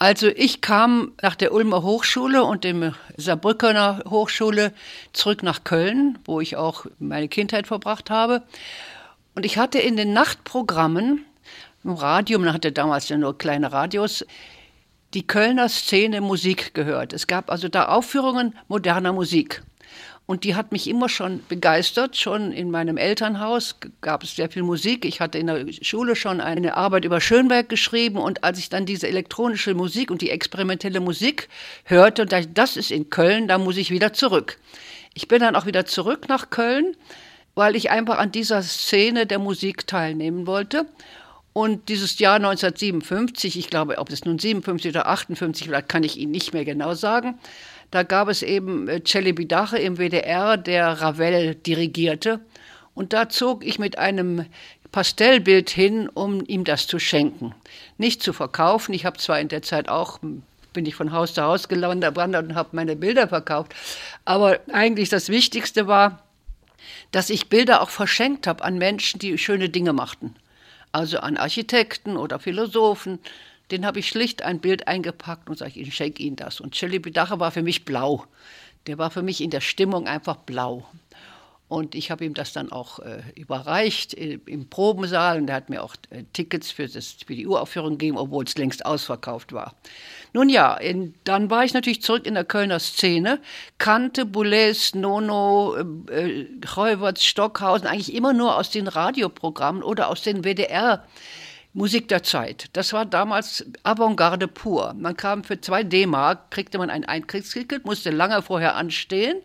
Also ich kam nach der Ulmer Hochschule und dem Saarbrückener Hochschule zurück nach Köln, wo ich auch meine Kindheit verbracht habe. Und ich hatte in den Nachtprogrammen im Radio, man hatte damals ja nur kleine Radios, die Kölner Szene Musik gehört. Es gab also da Aufführungen moderner Musik. Und die hat mich immer schon begeistert. Schon in meinem Elternhaus gab es sehr viel Musik. Ich hatte in der Schule schon eine Arbeit über Schönberg geschrieben. Und als ich dann diese elektronische Musik und die experimentelle Musik hörte, dachte ich, das ist in Köln, da muss ich wieder zurück. Ich bin dann auch wieder zurück nach Köln, weil ich einfach an dieser Szene der Musik teilnehmen wollte. Und dieses Jahr 1957, ich glaube, ob es nun 57 oder 58 war, kann ich Ihnen nicht mehr genau sagen, da gab es eben äh, Celibidache im WDR, der Ravel dirigierte. Und da zog ich mit einem Pastellbild hin, um ihm das zu schenken. Nicht zu verkaufen. Ich habe zwar in der Zeit auch bin ich von Haus zu Haus gelandet und habe meine Bilder verkauft. Aber eigentlich das Wichtigste war, dass ich Bilder auch verschenkt habe an Menschen, die schöne Dinge machten. Also an Architekten oder Philosophen, den habe ich schlicht ein Bild eingepackt und sage, ich schenke Ihnen das. Und Shelley Bidache war für mich blau. Der war für mich in der Stimmung einfach blau. Und ich habe ihm das dann auch äh, überreicht äh, im Probensaal und er hat mir auch äh, Tickets für, das, für die Uraufführung gegeben, obwohl es längst ausverkauft war. Nun ja, in, dann war ich natürlich zurück in der Kölner Szene, kannte Boulez, Nono, äh, Heuwerts, Stockhausen eigentlich immer nur aus den Radioprogrammen oder aus den WDR- Musik der Zeit. Das war damals Avantgarde pur. Man kam für zwei D-Mark, kriegte man ein Eintrittsticket, musste lange vorher anstehen.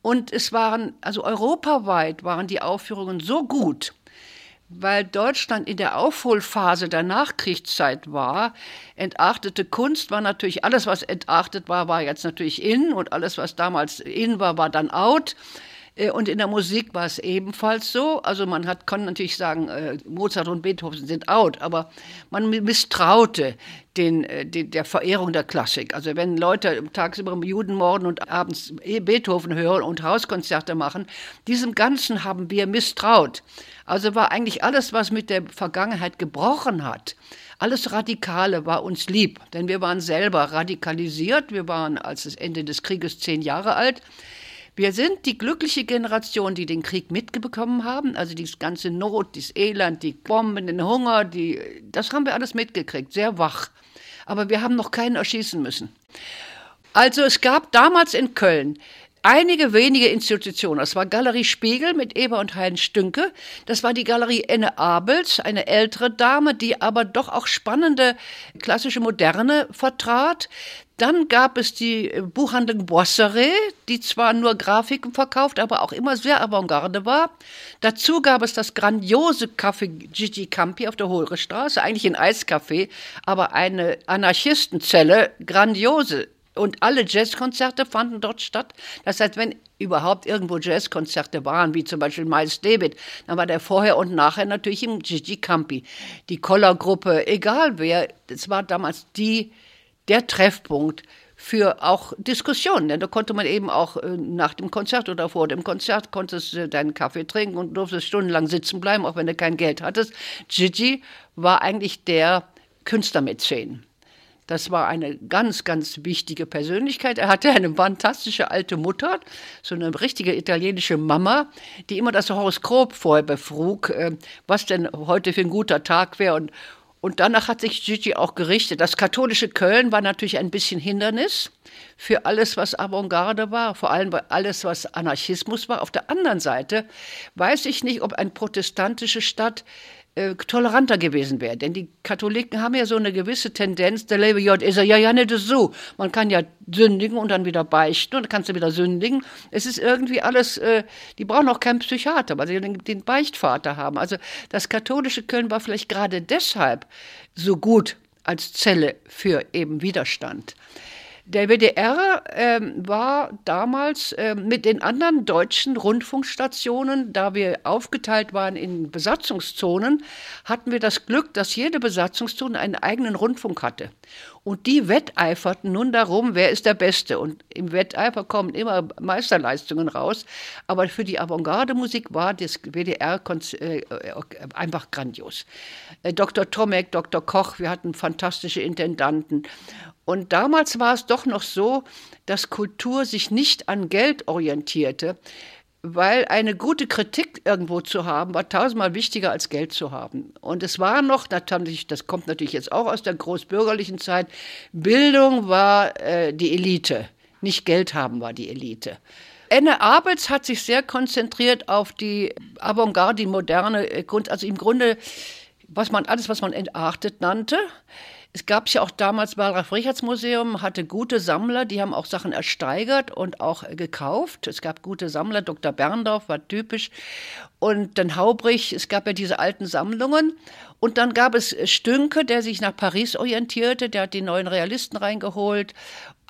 Und es waren, also europaweit waren die Aufführungen so gut, weil Deutschland in der Aufholphase der Nachkriegszeit war. Entartete Kunst war natürlich, alles was entartet war, war jetzt natürlich in und alles was damals in war, war dann out. Äh, und in der Musik war es ebenfalls so. Also man hat, kann natürlich sagen, äh, Mozart und Beethoven sind out, aber man misstraute den, äh, den, der Verehrung der Klassik. Also wenn Leute tagsüber Juden morden und abends Beethoven hören und Hauskonzerte machen, diesem Ganzen haben wir misstraut. Also war eigentlich alles, was mit der Vergangenheit gebrochen hat, alles Radikale war uns lieb, denn wir waren selber radikalisiert. Wir waren als das Ende des Krieges zehn Jahre alt. Wir sind die glückliche Generation, die den Krieg mitbekommen haben, also die ganze Not, das Elend, die Bomben, den Hunger, die, das haben wir alles mitgekriegt, sehr wach. Aber wir haben noch keinen erschießen müssen. Also es gab damals in Köln einige wenige Institutionen. Das war Galerie Spiegel mit Eber und Heinz Stünke. Das war die Galerie Enne Abels, eine ältere Dame, die aber doch auch spannende klassische Moderne vertrat. Dann gab es die äh, Buchhandlung Boisseret, die zwar nur Grafiken verkauft, aber auch immer sehr avantgarde war. Dazu gab es das grandiose Café Gigi Campi auf der Hohlrestraße, eigentlich ein Eiscafé, aber eine Anarchistenzelle, grandiose. Und alle Jazzkonzerte fanden dort statt. Das heißt, wenn überhaupt irgendwo Jazzkonzerte waren, wie zum Beispiel Miles David, dann war der vorher und nachher natürlich im Gigi Campi. Die Collar-Gruppe, egal wer, das war damals die der Treffpunkt für auch Diskussionen. Denn da konnte man eben auch äh, nach dem Konzert oder vor dem Konzert konntest du deinen Kaffee trinken und durftest stundenlang sitzen bleiben, auch wenn du kein Geld hattest. Gigi war eigentlich der Künstlermäzen. Das war eine ganz, ganz wichtige Persönlichkeit. Er hatte eine fantastische alte Mutter, so eine richtige italienische Mama, die immer das Horoskop vorher befrug, äh, was denn heute für ein guter Tag wäre und, und danach hat sich Gigi auch gerichtet. Das katholische Köln war natürlich ein bisschen Hindernis für alles, was Avantgarde war, vor allem alles, was Anarchismus war. Auf der anderen Seite weiß ich nicht, ob eine protestantische Stadt äh, toleranter gewesen wäre. Denn die Katholiken haben ja so eine gewisse Tendenz, der lebe Gott ist ja ja nicht so. Man kann ja sündigen und dann wieder beichten und dann kannst du wieder sündigen. Es ist irgendwie alles, äh, die brauchen auch keinen Psychiater, weil sie den, den Beichtvater haben. Also das katholische Köln war vielleicht gerade deshalb so gut als Zelle für eben Widerstand. Der WDR ähm, war damals äh, mit den anderen deutschen Rundfunkstationen, da wir aufgeteilt waren in Besatzungszonen, hatten wir das Glück, dass jede Besatzungszone einen eigenen Rundfunk hatte. Und die wetteiferten nun darum, wer ist der Beste. Und im Wetteifer kommen immer Meisterleistungen raus. Aber für die Avantgarde-Musik war das WDR äh, einfach grandios. Äh, Dr. Tomek, Dr. Koch, wir hatten fantastische Intendanten. Und damals war es doch noch so, dass Kultur sich nicht an Geld orientierte weil eine gute Kritik irgendwo zu haben, war tausendmal wichtiger als Geld zu haben. Und es war noch, das kommt natürlich jetzt auch aus der großbürgerlichen Zeit, Bildung war äh, die Elite, nicht Geld haben war die Elite. Enne Abels hat sich sehr konzentriert auf die Avantgarde, die moderne äh, Kunst, also im Grunde was man alles, was man entartet nannte. Es gab ja auch damals beim Ralf-Richards-Museum, hatte gute Sammler, die haben auch Sachen ersteigert und auch gekauft. Es gab gute Sammler, Dr. Berndorf war typisch. Und dann Haubrich, es gab ja diese alten Sammlungen. Und dann gab es Stünke, der sich nach Paris orientierte, der hat die neuen Realisten reingeholt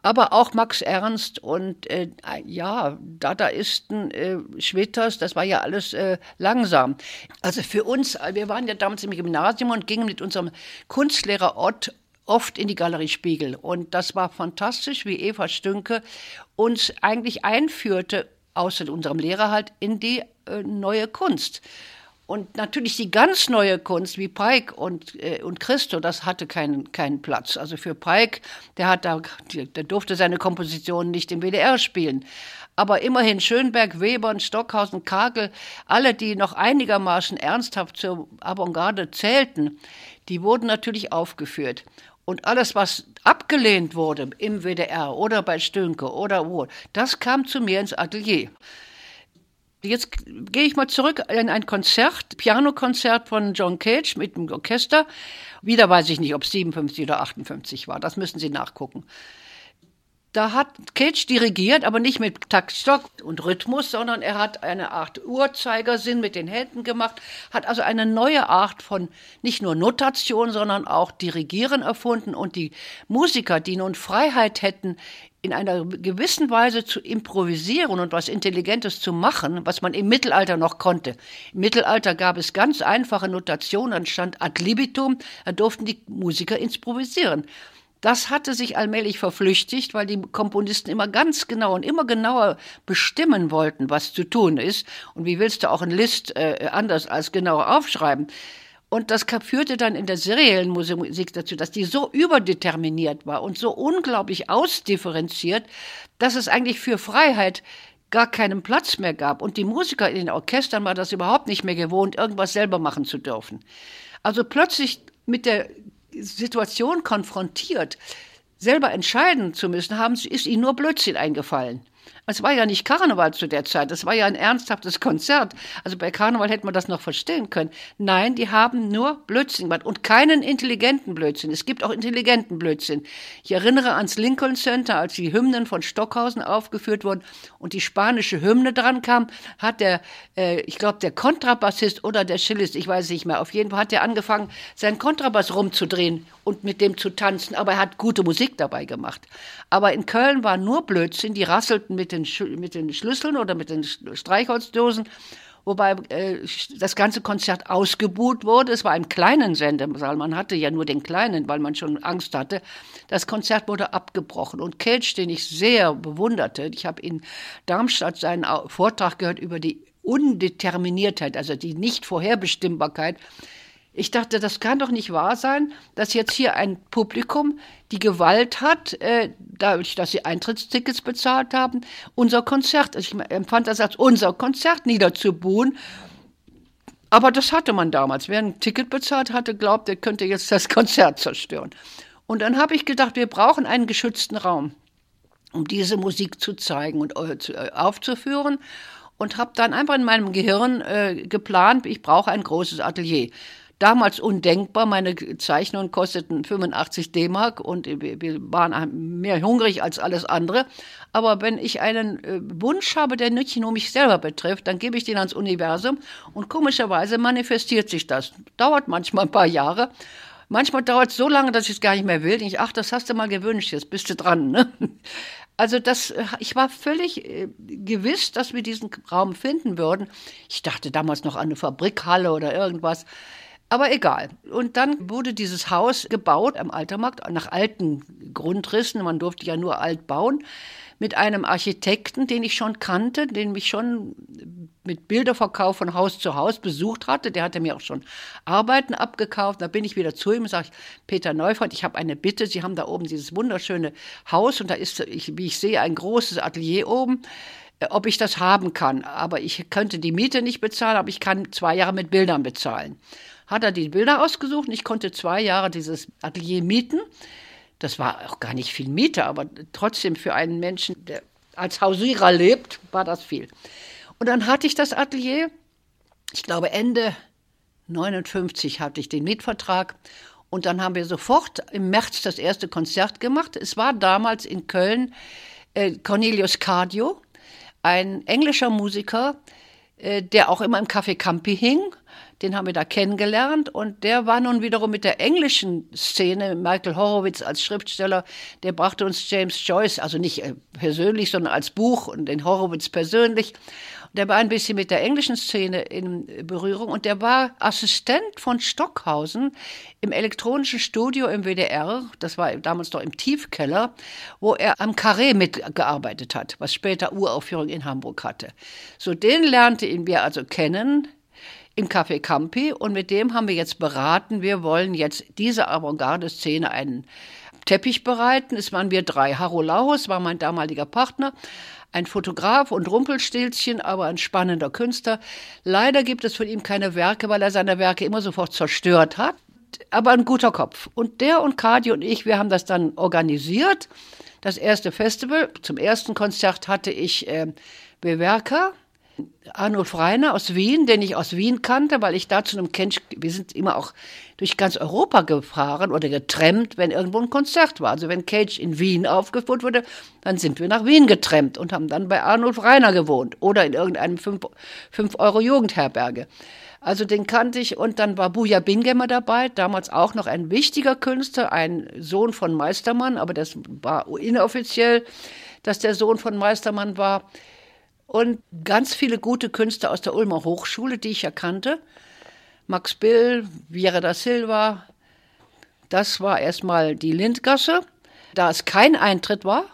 aber auch Max Ernst und äh, ja, Dadaisten, äh, Schwitters, das war ja alles äh, langsam. Also für uns, wir waren ja damals im Gymnasium und gingen mit unserem Kunstlehrer Ott oft in die Galerie Spiegel. Und das war fantastisch, wie Eva Stünke uns eigentlich einführte, außer unserem Lehrer halt, in die äh, neue Kunst. Und natürlich die ganz neue Kunst wie Pike und, äh, und Christo, das hatte keinen, keinen Platz. Also für Pike, der, hat da, der durfte seine Kompositionen nicht im WDR spielen. Aber immerhin Schönberg, Weber, Stockhausen, Kagel, alle, die noch einigermaßen ernsthaft zur Avantgarde zählten, die wurden natürlich aufgeführt. Und alles, was abgelehnt wurde im WDR oder bei Stönke oder wo, das kam zu mir ins Atelier. Jetzt gehe ich mal zurück in ein Konzert, Pianokonzert von John Cage mit dem Orchester. Wieder weiß ich nicht, ob es 57 oder 58 war. Das müssen Sie nachgucken. Da hat Cage dirigiert, aber nicht mit Taktstock und Rhythmus, sondern er hat eine Art Uhrzeigersinn mit den Händen gemacht, hat also eine neue Art von nicht nur Notation, sondern auch Dirigieren erfunden und die Musiker, die nun Freiheit hätten, in einer gewissen Weise zu improvisieren und was Intelligentes zu machen, was man im Mittelalter noch konnte. Im Mittelalter gab es ganz einfache Notationen, dann stand ad libitum, da durften die Musiker improvisieren. Das hatte sich allmählich verflüchtigt, weil die Komponisten immer ganz genau und immer genauer bestimmen wollten, was zu tun ist. Und wie willst du auch ein List äh, anders als genauer aufschreiben? Und das führte dann in der seriellen Musik dazu, dass die so überdeterminiert war und so unglaublich ausdifferenziert, dass es eigentlich für Freiheit gar keinen Platz mehr gab. Und die Musiker in den Orchestern war das überhaupt nicht mehr gewohnt, irgendwas selber machen zu dürfen. Also plötzlich mit der Situation konfrontiert, selber entscheiden zu müssen, haben, ist ihnen nur Blödsinn eingefallen. Es war ja nicht Karneval zu der Zeit, es war ja ein ernsthaftes Konzert. Also bei Karneval hätte man das noch verstehen können. Nein, die haben nur Blödsinn gemacht und keinen intelligenten Blödsinn. Es gibt auch intelligenten Blödsinn. Ich erinnere ans Lincoln Center, als die Hymnen von Stockhausen aufgeführt wurden und die spanische Hymne dran kam, hat der, äh, ich glaube, der Kontrabassist oder der Cellist, ich weiß nicht mehr, auf jeden Fall hat er angefangen, seinen Kontrabass rumzudrehen und mit dem zu tanzen, aber er hat gute Musik dabei gemacht. Aber in Köln war nur Blödsinn, die rasselten mit den, mit den Schlüsseln oder mit den Streichholzdosen, wobei äh, das ganze Konzert ausgebuht wurde. Es war im kleinen Sendesaal, man hatte ja nur den kleinen, weil man schon Angst hatte. Das Konzert wurde abgebrochen und Kelch, den ich sehr bewunderte, ich habe in Darmstadt seinen Vortrag gehört über die Undeterminiertheit, also die Nichtvorherbestimmbarkeit, ich dachte, das kann doch nicht wahr sein, dass jetzt hier ein Publikum die Gewalt hat, äh, dadurch, dass sie Eintrittstickets bezahlt haben, unser Konzert, ich empfand das als unser Konzert niederzubuhen. Aber das hatte man damals. Wer ein Ticket bezahlt hatte, glaubt, er könnte jetzt das Konzert zerstören. Und dann habe ich gedacht, wir brauchen einen geschützten Raum, um diese Musik zu zeigen und äh, äh, aufzuführen. Und habe dann einfach in meinem Gehirn äh, geplant, ich brauche ein großes Atelier damals undenkbar. Meine Zeichnungen kosteten 85 D-Mark und wir waren mehr hungrig als alles andere. Aber wenn ich einen äh, Wunsch habe, der nicht nur mich selber betrifft, dann gebe ich den ans Universum und komischerweise manifestiert sich das. Dauert manchmal ein paar Jahre. Manchmal dauert es so lange, dass ich es gar nicht mehr will. Ich, ach, das hast du mal gewünscht, jetzt bist du dran. Ne? Also das, äh, ich war völlig äh, gewiss, dass wir diesen Raum finden würden. Ich dachte damals noch an eine Fabrikhalle oder irgendwas. Aber egal. Und dann wurde dieses Haus gebaut am Altermarkt nach alten Grundrissen. Man durfte ja nur alt bauen. Mit einem Architekten, den ich schon kannte, den mich schon mit Bilderverkauf von Haus zu Haus besucht hatte. Der hatte mir auch schon Arbeiten abgekauft. Da bin ich wieder zu ihm und sage, Peter Neufeld, ich habe eine Bitte. Sie haben da oben dieses wunderschöne Haus und da ist, wie ich sehe, ein großes Atelier oben ob ich das haben kann. Aber ich könnte die Miete nicht bezahlen, aber ich kann zwei Jahre mit Bildern bezahlen hat er die Bilder ausgesucht ich konnte zwei Jahre dieses Atelier mieten. Das war auch gar nicht viel Miete, aber trotzdem für einen Menschen, der als Hausierer lebt, war das viel. Und dann hatte ich das Atelier, ich glaube Ende 59 hatte ich den Mietvertrag und dann haben wir sofort im März das erste Konzert gemacht. Es war damals in Köln äh, Cornelius Cardio, ein englischer Musiker, äh, der auch immer im Café Campi hing den haben wir da kennengelernt und der war nun wiederum mit der englischen Szene, Michael Horowitz als Schriftsteller, der brachte uns James Joyce, also nicht äh, persönlich, sondern als Buch und den Horowitz persönlich. Der war ein bisschen mit der englischen Szene in Berührung und der war Assistent von Stockhausen im elektronischen Studio im WDR, das war damals noch im Tiefkeller, wo er am Carré mitgearbeitet hat, was später Uraufführung in Hamburg hatte. So den lernte ihn wir also kennen im Café Campi und mit dem haben wir jetzt beraten, wir wollen jetzt diese Avantgarde-Szene einen Teppich bereiten. Es waren wir drei. Haro Laus war mein damaliger Partner, ein Fotograf und Rumpelstilzchen, aber ein spannender Künstler. Leider gibt es von ihm keine Werke, weil er seine Werke immer sofort zerstört hat. Aber ein guter Kopf. Und der und Kadi und ich, wir haben das dann organisiert. Das erste Festival. Zum ersten Konzert hatte ich äh, Bewerker Arnold Reiner aus Wien, den ich aus Wien kannte, weil ich da zu einem Kench, wir sind immer auch durch ganz Europa gefahren oder getrennt, wenn irgendwo ein Konzert war. Also wenn Cage in Wien aufgeführt wurde, dann sind wir nach Wien getrennt und haben dann bei Arnold Reiner gewohnt oder in irgendeinem 5-Euro-Jugendherberge. Also den kannte ich und dann war Buja Bingemer dabei, damals auch noch ein wichtiger Künstler, ein Sohn von Meistermann, aber das war inoffiziell, dass der Sohn von Meistermann war und ganz viele gute Künstler aus der Ulmer Hochschule, die ich erkannte. Max Bill, Viera da Silva. Das war erstmal die Lindgasse, da es kein Eintritt war,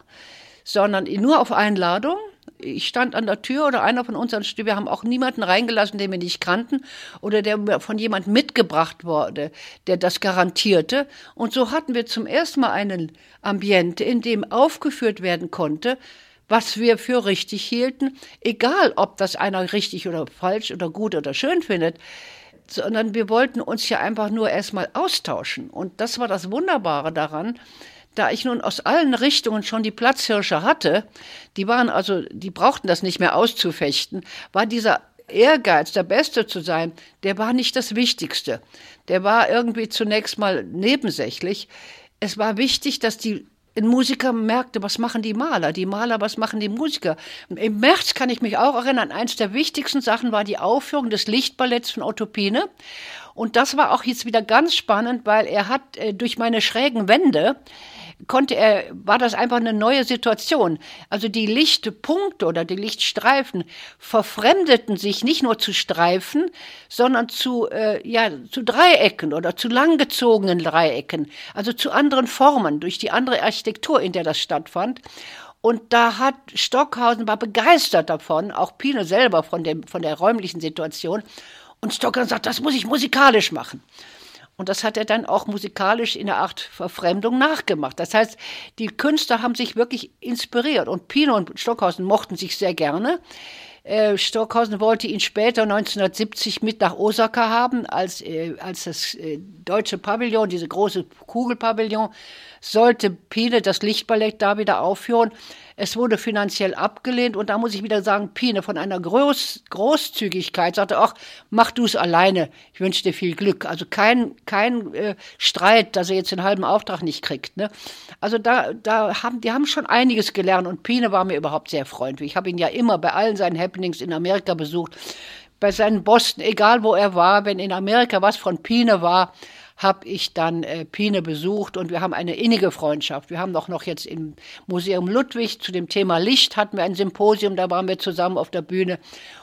sondern nur auf Einladung. Ich stand an der Tür oder einer von unseren Stühlen, wir haben auch niemanden reingelassen, den wir nicht kannten oder der von jemand mitgebracht wurde, der das garantierte. Und so hatten wir zum ersten Mal einen Ambiente, in dem aufgeführt werden konnte, was wir für richtig hielten, egal ob das einer richtig oder falsch oder gut oder schön findet, sondern wir wollten uns ja einfach nur erstmal austauschen. Und das war das Wunderbare daran, da ich nun aus allen Richtungen schon die Platzhirsche hatte, die waren also, die brauchten das nicht mehr auszufechten, war dieser Ehrgeiz, der Beste zu sein, der war nicht das Wichtigste. Der war irgendwie zunächst mal nebensächlich. Es war wichtig, dass die ein Musiker merkte, was machen die Maler, die Maler, was machen die Musiker. Im März kann ich mich auch erinnern, eins der wichtigsten Sachen war die Aufführung des Lichtballetts von Otto Pine. Und das war auch jetzt wieder ganz spannend, weil er hat äh, durch meine schrägen Wände konnte er, war das einfach eine neue Situation. Also die Lichtpunkte oder die Lichtstreifen verfremdeten sich nicht nur zu Streifen, sondern zu, äh, ja, zu Dreiecken oder zu langgezogenen Dreiecken, also zu anderen Formen durch die andere Architektur, in der das stattfand. Und da hat Stockhausen war begeistert davon, auch Pino selber von, dem, von der räumlichen Situation. Und Stockhausen sagt, das muss ich musikalisch machen. Und das hat er dann auch musikalisch in einer Art Verfremdung nachgemacht. Das heißt, die Künstler haben sich wirklich inspiriert. Und Pino und Stockhausen mochten sich sehr gerne. Äh, Stockhausen wollte ihn später 1970 mit nach Osaka haben, als, äh, als das äh, deutsche Pavillon, diese große Kugelpavillon, sollte Pine das Lichtballett da wieder aufführen. Es wurde finanziell abgelehnt und da muss ich wieder sagen, Pine von einer Groß Großzügigkeit sagte, ach, mach du es alleine, ich wünsche dir viel Glück. Also kein, kein äh, Streit, dass er jetzt den halben Auftrag nicht kriegt. Ne? Also da, da haben, die haben schon einiges gelernt und Pine war mir überhaupt sehr freundlich. Ich habe ihn ja immer bei allen seinen Happenings in Amerika besucht, bei seinen Boston, egal wo er war, wenn in Amerika was von Pine war, habe ich dann äh, Pine besucht und wir haben eine innige Freundschaft. Wir haben doch noch jetzt im Museum Ludwig zu dem Thema Licht hatten wir ein Symposium, da waren wir zusammen auf der Bühne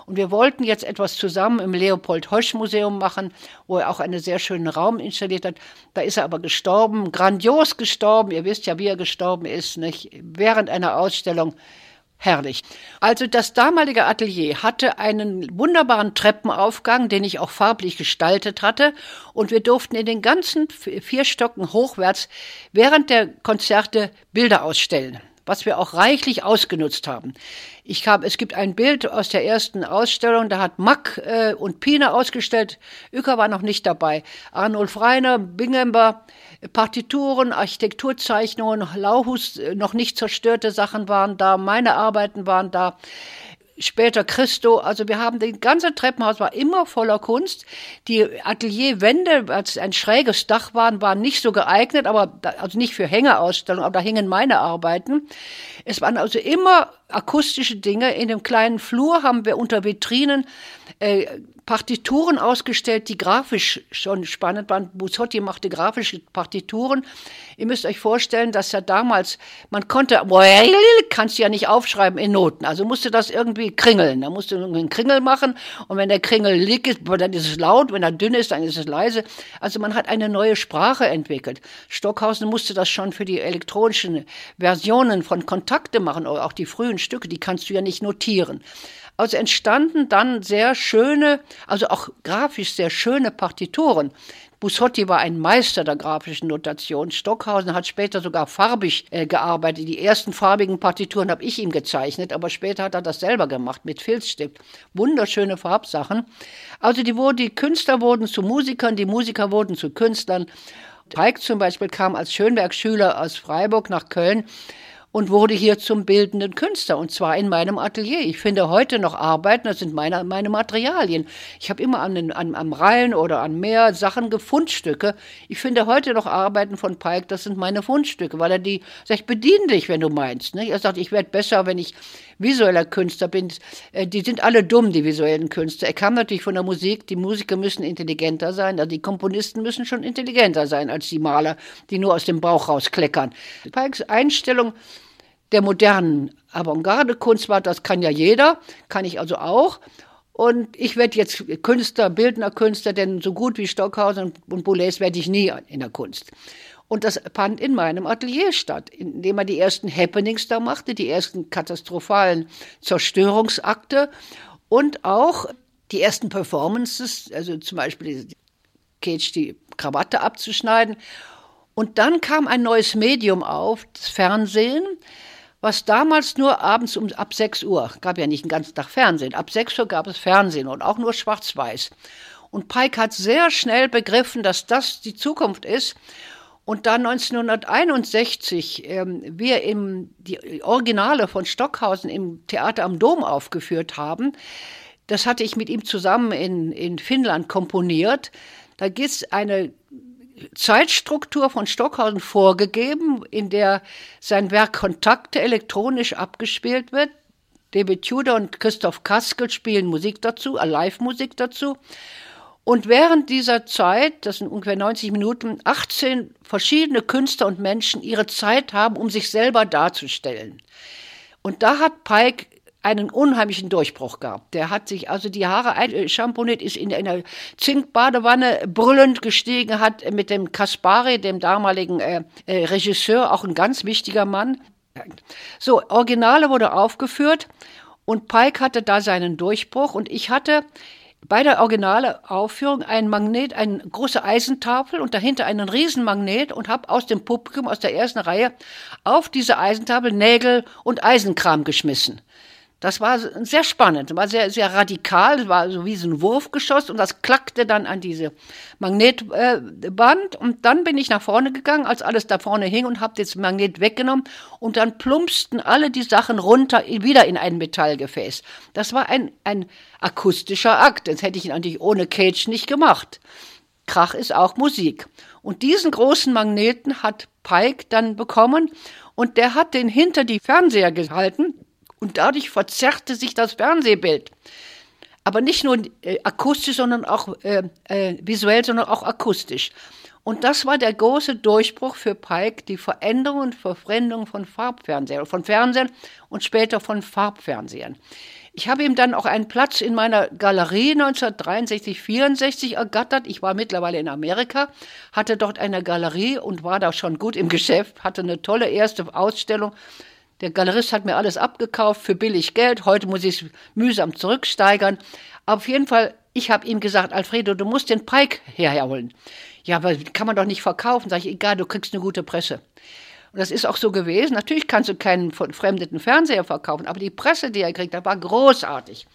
und wir wollten jetzt etwas zusammen im Leopold Hosch Museum machen, wo er auch einen sehr schönen Raum installiert hat. Da ist er aber gestorben, grandios gestorben. Ihr wisst ja, wie er gestorben ist, nicht? Während einer Ausstellung herrlich. Also das damalige Atelier hatte einen wunderbaren Treppenaufgang, den ich auch farblich gestaltet hatte, und wir durften in den ganzen vier Stocken hochwärts während der Konzerte Bilder ausstellen was wir auch reichlich ausgenutzt haben. Ich habe, es gibt ein Bild aus der ersten Ausstellung, da hat Mack äh, und Pina ausgestellt. Uecker war noch nicht dabei. Arnulf Reiner, Bingember, Partituren, Architekturzeichnungen, Lauhus, äh, noch nicht zerstörte Sachen waren da, meine Arbeiten waren da später Christo. Also wir haben den ganze Treppenhaus war immer voller Kunst. Die Atelierwände, als ein schräges Dach waren, waren nicht so geeignet, aber also nicht für Hängeausstellungen, aber da hingen meine Arbeiten. Es waren also immer akustische Dinge. In dem kleinen Flur haben wir unter Vitrinen äh, Partituren ausgestellt, die grafisch schon spannend waren. Buzotti machte grafische Partituren. Ihr müsst euch vorstellen, dass ja damals, man konnte, kannst du ja nicht aufschreiben in Noten, also musste das irgendwie kringeln. Da musste du einen Kringel machen und wenn der Kringel liegt, ist, dann ist es laut, wenn er dünn ist, dann ist es leise. Also man hat eine neue Sprache entwickelt. Stockhausen musste das schon für die elektronischen Versionen von Kontakte machen, auch die frühen Stücke, die kannst du ja nicht notieren. Also entstanden dann sehr schöne, also auch grafisch sehr schöne Partituren. Busotti war ein Meister der grafischen Notation. Stockhausen hat später sogar farbig äh, gearbeitet. Die ersten farbigen Partituren habe ich ihm gezeichnet, aber später hat er das selber gemacht mit Filzstift. Wunderschöne Farbsachen. Also die, die Künstler wurden zu Musikern, die Musiker wurden zu Künstlern. Teig zum Beispiel kam als Schönberg-Schüler aus Freiburg nach Köln und wurde hier zum bildenden Künstler und zwar in meinem Atelier. Ich finde heute noch Arbeiten, das sind meine, meine Materialien. Ich habe immer an an, am Rhein oder an Meer Sachen Gefundstücke. Ich finde heute noch Arbeiten von Pike, das sind meine Fundstücke, weil er die, sagt, bedien dich, wenn du meinst. Ne? Er sagt, ich werde besser, wenn ich visueller Künstler bin. Äh, die sind alle dumm, die visuellen Künstler. Er kam natürlich von der Musik, die Musiker müssen intelligenter sein, also die Komponisten müssen schon intelligenter sein als die Maler, die nur aus dem Bauch rauskleckern. Pikes Einstellung der modernen Avantgarde-Kunst war, das kann ja jeder, kann ich also auch. Und ich werde jetzt Künstler, bildender Künstler, denn so gut wie Stockhausen und Boulez werde ich nie in der Kunst. Und das fand in meinem Atelier statt, indem er die ersten Happenings da machte, die ersten katastrophalen Zerstörungsakte und auch die ersten Performances, also zum Beispiel Cage die Krawatte abzuschneiden. Und dann kam ein neues Medium auf, das Fernsehen, was damals nur abends um ab 6 Uhr, gab ja nicht den ganzen Tag Fernsehen, ab 6 Uhr gab es Fernsehen und auch nur schwarz-weiß. Und Pike hat sehr schnell begriffen, dass das die Zukunft ist. Und da 1961 ähm, wir im, die Originale von Stockhausen im Theater am Dom aufgeführt haben, das hatte ich mit ihm zusammen in, in Finnland komponiert. Da gibt es eine Zeitstruktur von Stockhausen vorgegeben, in der sein Werk Kontakte elektronisch abgespielt wird. David Tudor und Christoph Kaskel spielen Musik dazu, äh, Live-Musik dazu. Und während dieser Zeit, das sind ungefähr 90 Minuten, 18 verschiedene Künstler und Menschen ihre Zeit haben, um sich selber darzustellen. Und da hat Pike einen unheimlichen Durchbruch gab. Der hat sich also die Haare ein, Champoniert, ist in einer Zinkbadewanne brüllend gestiegen, hat mit dem Kaspari, dem damaligen äh, äh, Regisseur, auch ein ganz wichtiger Mann. So, Originale wurde aufgeführt und Pike hatte da seinen Durchbruch und ich hatte bei der originale Aufführung ein Magnet, eine große Eisentafel und dahinter einen Riesenmagnet und habe aus dem Publikum aus der ersten Reihe auf diese Eisentafel Nägel und Eisenkram geschmissen. Das war sehr spannend, war sehr, sehr radikal, war so wie so ein Wurfgeschoss und das klackte dann an diese Magnetband und dann bin ich nach vorne gegangen, als alles da vorne hing und habe das Magnet weggenommen und dann plumpsten alle die Sachen runter wieder in ein Metallgefäß. Das war ein, ein akustischer Akt, das hätte ich natürlich ohne Cage nicht gemacht. Krach ist auch Musik. Und diesen großen Magneten hat Pike dann bekommen und der hat den hinter die Fernseher gehalten und dadurch verzerrte sich das Fernsehbild. Aber nicht nur äh, akustisch, sondern auch äh, äh, visuell, sondern auch akustisch. Und das war der große Durchbruch für Pike, die Veränderung und Verfremdung von Farbfernsehen, von Fernsehen und später von Farbfernsehen. Ich habe ihm dann auch einen Platz in meiner Galerie 1963, 64 ergattert. Ich war mittlerweile in Amerika, hatte dort eine Galerie und war da schon gut im Geschäft, hatte eine tolle erste Ausstellung. Der Galerist hat mir alles abgekauft für billig Geld. Heute muss ich es mühsam zurücksteigern. Auf jeden Fall, ich habe ihm gesagt, Alfredo, du musst den Pike herholen. Ja, aber kann man doch nicht verkaufen. Sag ich, egal, du kriegst eine gute Presse. Und das ist auch so gewesen. Natürlich kannst du keinen fremdeten Fernseher verkaufen, aber die Presse, die er kriegt, das war großartig.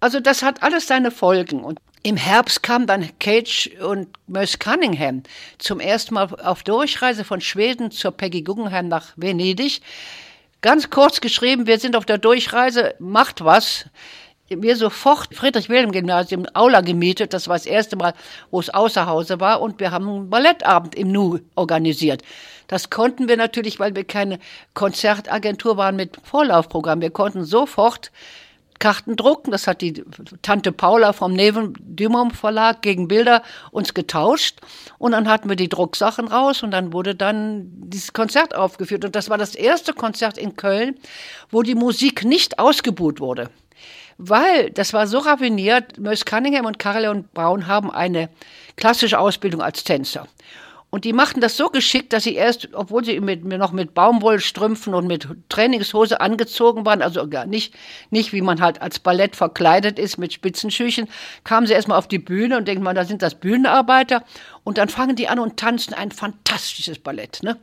Also das hat alles seine Folgen. Und im Herbst kam dann Cage und Merce Cunningham zum ersten Mal auf Durchreise von Schweden zur Peggy Guggenheim nach Venedig. Ganz kurz geschrieben, wir sind auf der Durchreise, macht was wir sofort Friedrich-Wilhelm-Gymnasium Aula gemietet. Das war das erste Mal, wo es außer Hause war. Und wir haben einen Ballettabend im Nu organisiert. Das konnten wir natürlich, weil wir keine Konzertagentur waren mit Vorlaufprogramm. Wir konnten sofort Karten drucken. Das hat die Tante Paula vom Neven Dümom Verlag gegen Bilder uns getauscht. Und dann hatten wir die Drucksachen raus und dann wurde dann dieses Konzert aufgeführt. Und das war das erste Konzert in Köln, wo die Musik nicht ausgebuht wurde weil das war so raffiniert. Merce Cunningham und Caroline Brown haben eine klassische Ausbildung als Tänzer. Und die machten das so geschickt, dass sie erst, obwohl sie mit, noch mit Baumwollstrümpfen und mit Trainingshose angezogen waren, also gar nicht, nicht wie man halt als Ballett verkleidet ist mit Spitzenschüchen, kamen sie erstmal auf die Bühne und denken mal, da sind das Bühnenarbeiter. Und dann fangen die an und tanzen ein fantastisches Ballett, ne?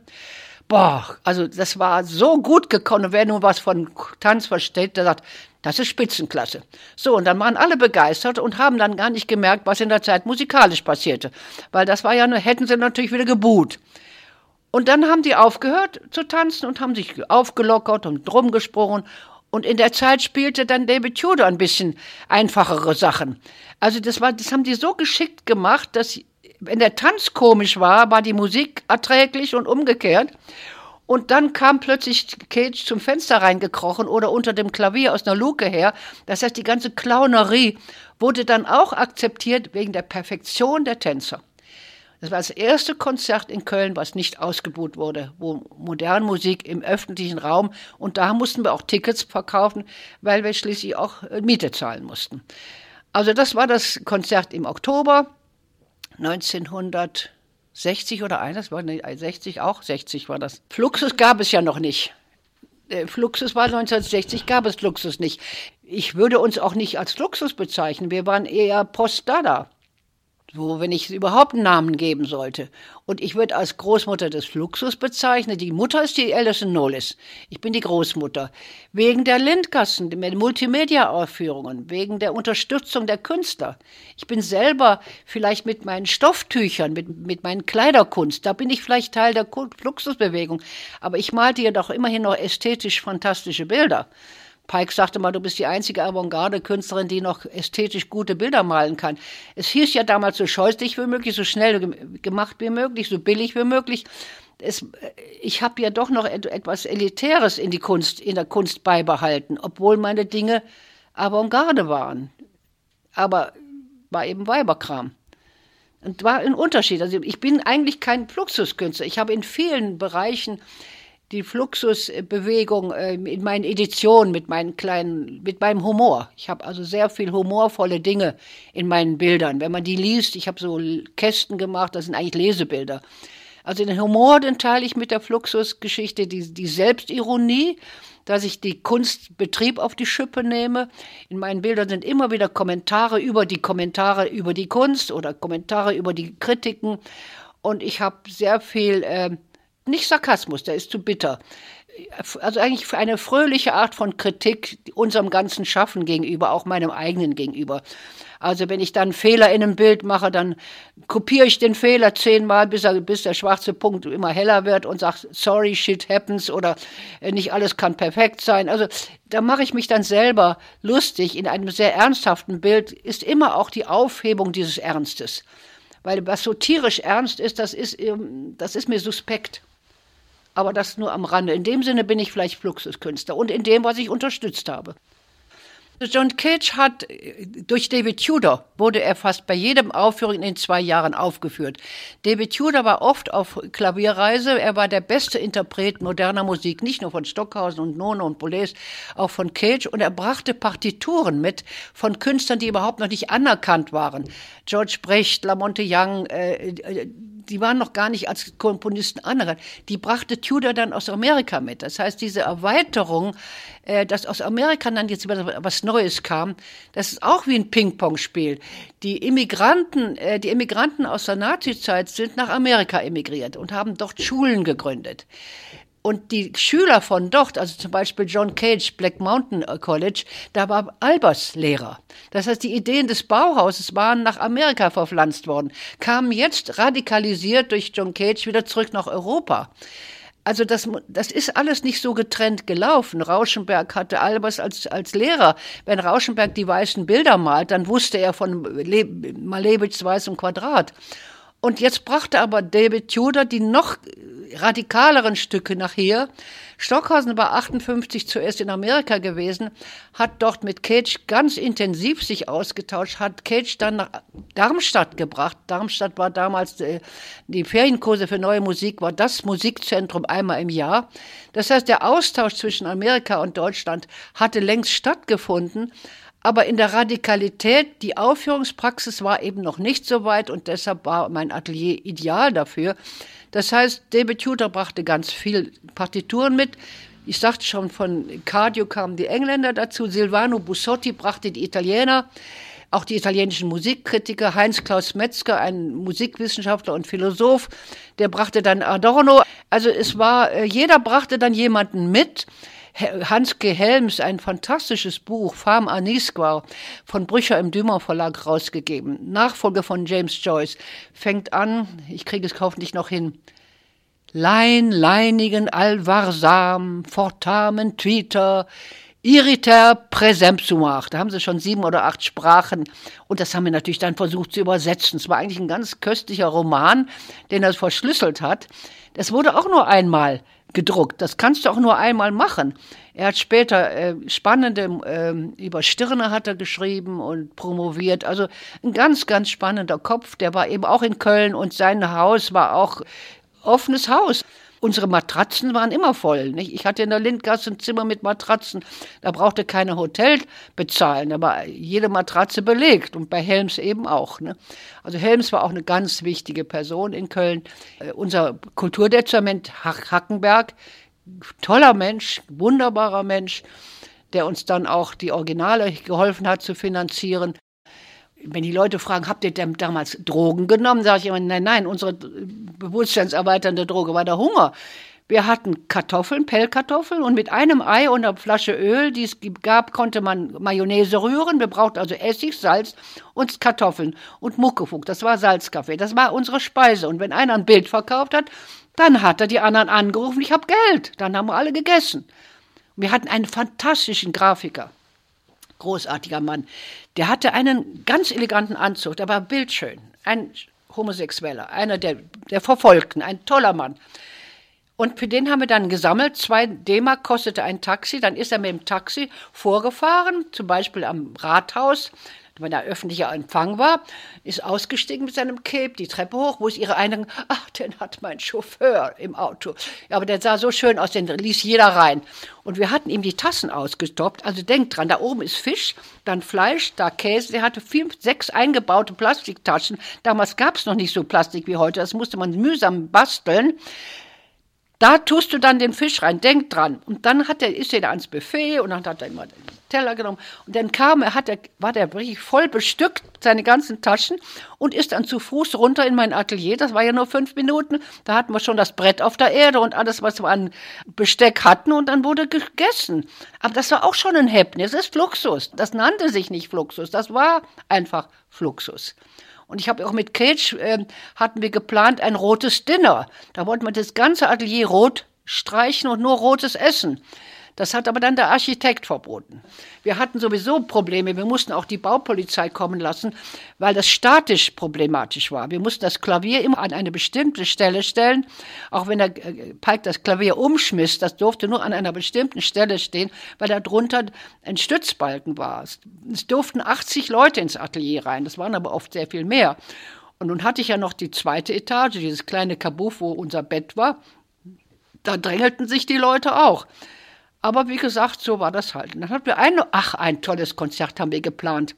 Boah, also das war so gut gekommen. Und wer nun was von Tanz versteht, der sagt, das ist Spitzenklasse. So, und dann waren alle begeistert und haben dann gar nicht gemerkt, was in der Zeit musikalisch passierte. Weil das war ja, hätten sie natürlich wieder gebuht. Und dann haben die aufgehört zu tanzen und haben sich aufgelockert und drum gesprungen. Und in der Zeit spielte dann David Tudor ein bisschen einfachere Sachen. Also das war, das haben die so geschickt gemacht, dass wenn der Tanz komisch war, war die Musik erträglich und umgekehrt. Und dann kam plötzlich Cage zum Fenster reingekrochen oder unter dem Klavier aus einer Luke her. Das heißt, die ganze Clownerie wurde dann auch akzeptiert wegen der Perfektion der Tänzer. Das war das erste Konzert in Köln, was nicht ausgebucht wurde, wo moderne Musik im öffentlichen Raum und da mussten wir auch Tickets verkaufen, weil wir schließlich auch äh, Miete zahlen mussten. Also das war das Konzert im Oktober 1900. 60 oder eines, war 60 auch, 60 war das. Fluxus gab es ja noch nicht. Äh, Fluxus war 1960, gab es Fluxus nicht. Ich würde uns auch nicht als Fluxus bezeichnen, wir waren eher Postdada so, wenn ich überhaupt einen Namen geben sollte. Und ich würde als Großmutter des Fluxus bezeichnen. Die Mutter ist die Alison Knowles. Ich bin die Großmutter. Wegen der Lindkassen, der Multimedia-Aufführungen, wegen der Unterstützung der Künstler. Ich bin selber vielleicht mit meinen Stofftüchern, mit, mit meinen Kleiderkunst, da bin ich vielleicht Teil der Fluxusbewegung. Aber ich malte ja doch immerhin noch ästhetisch fantastische Bilder. Pike sagte mal, du bist die einzige Avantgarde-Künstlerin, die noch ästhetisch gute Bilder malen kann. Es hieß ja damals so scheußlich wie möglich, so schnell gemacht wie möglich, so billig wie möglich. Es, ich habe ja doch noch etwas Elitäres in die Kunst, in der Kunst beibehalten, obwohl meine Dinge Avantgarde waren. Aber war eben Weiberkram. Und war ein Unterschied. Also ich bin eigentlich kein Fluxuskünstler. Ich habe in vielen Bereichen die Fluxusbewegung äh, in meinen Editionen mit meinen kleinen, mit meinem Humor. Ich habe also sehr viel humorvolle Dinge in meinen Bildern. Wenn man die liest, ich habe so Kästen gemacht, das sind eigentlich Lesebilder. Also den Humor, den teile ich mit der Fluxusgeschichte, die, die Selbstironie, dass ich die Kunstbetrieb auf die Schippe nehme. In meinen Bildern sind immer wieder Kommentare über die Kommentare über die Kunst oder Kommentare über die Kritiken. Und ich habe sehr viel äh, nicht Sarkasmus, der ist zu bitter. Also eigentlich eine fröhliche Art von Kritik unserem ganzen Schaffen gegenüber, auch meinem eigenen gegenüber. Also wenn ich dann Fehler in einem Bild mache, dann kopiere ich den Fehler zehnmal, bis, er, bis der schwarze Punkt immer heller wird und sage, sorry, shit happens oder äh, nicht alles kann perfekt sein. Also da mache ich mich dann selber lustig. In einem sehr ernsthaften Bild ist immer auch die Aufhebung dieses Ernstes. Weil was so tierisch ernst ist, das ist, ähm, das ist mir suspekt aber das nur am Rande. In dem Sinne bin ich vielleicht Fluxuskünstler und in dem, was ich unterstützt habe. John Cage hat durch David Tudor wurde er fast bei jedem Aufführung in den zwei Jahren aufgeführt. David Tudor war oft auf Klavierreise. Er war der beste Interpret moderner Musik, nicht nur von Stockhausen und Nono und Boulez, auch von Cage. Und er brachte Partituren mit von Künstlern, die überhaupt noch nicht anerkannt waren. George Brecht, Lamonte Young, äh, äh die waren noch gar nicht als Komponisten anerkannt. Die brachte Tudor dann aus Amerika mit. Das heißt, diese Erweiterung, äh, dass aus Amerika dann jetzt was Neues kam, das ist auch wie ein Ping-Pong-Spiel. Die Immigranten, äh, die Immigranten aus der Nazizeit sind nach Amerika emigriert und haben dort Schulen gegründet. Und die Schüler von dort, also zum Beispiel John Cage, Black Mountain College, da war Albers Lehrer. Das heißt, die Ideen des Bauhauses waren nach Amerika verpflanzt worden, kamen jetzt radikalisiert durch John Cage wieder zurück nach Europa. Also das, das ist alles nicht so getrennt gelaufen. Rauschenberg hatte Albers als, als Lehrer. Wenn Rauschenberg die weißen Bilder malt, dann wusste er von Le Malevich weißem Quadrat. Und jetzt brachte aber David Tudor die noch radikaleren Stücke nachher. Stockhausen war 58 zuerst in Amerika gewesen, hat dort mit Cage ganz intensiv sich ausgetauscht, hat Cage dann nach Darmstadt gebracht. Darmstadt war damals äh, die Ferienkurse für neue Musik, war das Musikzentrum einmal im Jahr. Das heißt, der Austausch zwischen Amerika und Deutschland hatte längst stattgefunden. Aber in der Radikalität, die Aufführungspraxis war eben noch nicht so weit und deshalb war mein Atelier ideal dafür. Das heißt, David Tudor brachte ganz viel Partituren mit. Ich sagte schon, von Cardio kamen die Engländer dazu. Silvano Bussotti brachte die Italiener, auch die italienischen Musikkritiker. Heinz-Klaus Metzger, ein Musikwissenschaftler und Philosoph, der brachte dann Adorno. Also es war, äh, jeder brachte dann jemanden mit. Hans G. Helms, ein fantastisches Buch, Farm Anisqua, von Brücher im Dümer Verlag rausgegeben. Nachfolger von James Joyce. Fängt an, ich kriege es hoffentlich noch hin. Lein, leinigen, allwarsam, fortamen, tweeter, irriter presempsumach. Da haben sie schon sieben oder acht Sprachen. Und das haben wir natürlich dann versucht zu übersetzen. Es war eigentlich ein ganz köstlicher Roman, den er verschlüsselt hat. Das wurde auch nur einmal gedruckt. Das kannst du auch nur einmal machen. Er hat später äh, spannende äh, über Stirne hat er geschrieben und promoviert. Also ein ganz, ganz spannender Kopf. Der war eben auch in Köln und sein Haus war auch offenes Haus. Unsere Matratzen waren immer voll. Nicht? Ich hatte in der Lindgasse ein Zimmer mit Matratzen. Da brauchte keine Hotel bezahlen. Da war jede Matratze belegt und bei Helms eben auch. Ne? Also Helms war auch eine ganz wichtige Person in Köln. Äh, unser Kulturdezernent Hackenberg, toller Mensch, wunderbarer Mensch, der uns dann auch die Originale geholfen hat zu finanzieren wenn die Leute fragen, habt ihr denn damals Drogen genommen, sage ich immer, nein, nein, unsere bewusstseinserweiternde Droge war der Hunger. Wir hatten Kartoffeln, Pellkartoffeln und mit einem Ei und einer Flasche Öl, die es gab, konnte man Mayonnaise rühren. Wir brauchten also Essig, Salz und Kartoffeln und Muckefuck. Das war Salzkaffee. Das war unsere Speise. Und wenn einer ein Bild verkauft hat, dann hat er die anderen angerufen, ich habe Geld. Dann haben wir alle gegessen. Wir hatten einen fantastischen Grafiker großartiger Mann. Der hatte einen ganz eleganten Anzug, der war bildschön. Ein Homosexueller, einer der, der Verfolgten, ein toller Mann. Und für den haben wir dann gesammelt. Zwei D-Mark kostete ein Taxi. Dann ist er mit dem Taxi vorgefahren, zum Beispiel am Rathaus wenn da öffentlicher Empfang war, ist ausgestiegen mit seinem Cape die Treppe hoch, wo es ihre einen, ach, den hat mein Chauffeur im Auto. Ja, aber der sah so schön aus, den ließ jeder rein. Und wir hatten ihm die Tassen ausgestoppt. Also denkt dran, da oben ist Fisch, dann Fleisch, da Käse. Der hatte fünf, sechs eingebaute Plastiktaschen. Damals gab es noch nicht so Plastik wie heute. Das musste man mühsam basteln. Da tust du dann den Fisch rein, denk dran. Und dann hat er, ist er ans Buffet und dann hat er immer den Teller genommen. Und dann kam er, hat er, war der wirklich voll bestückt, seine ganzen Taschen, und ist dann zu Fuß runter in mein Atelier. Das war ja nur fünf Minuten. Da hatten wir schon das Brett auf der Erde und alles, was wir an Besteck hatten, und dann wurde gegessen. Aber das war auch schon ein Häppchen. Es ist Fluxus. Das nannte sich nicht Fluxus. Das war einfach Fluxus. Und ich habe auch mit Cage, äh, hatten wir geplant, ein rotes Dinner. Da wollten wir das ganze Atelier rot streichen und nur rotes essen. Das hat aber dann der Architekt verboten. Wir hatten sowieso Probleme. Wir mussten auch die Baupolizei kommen lassen, weil das statisch problematisch war. Wir mussten das Klavier immer an eine bestimmte Stelle stellen. Auch wenn der äh, Pike das Klavier umschmiss, das durfte nur an einer bestimmten Stelle stehen, weil da drunter ein Stützbalken war. Es durften 80 Leute ins Atelier rein. Das waren aber oft sehr viel mehr. Und nun hatte ich ja noch die zweite Etage, dieses kleine Kabuff, wo unser Bett war. Da drängelten sich die Leute auch. Aber wie gesagt, so war das halt. Und dann hatten wir ein, ach, ein tolles Konzert haben wir geplant.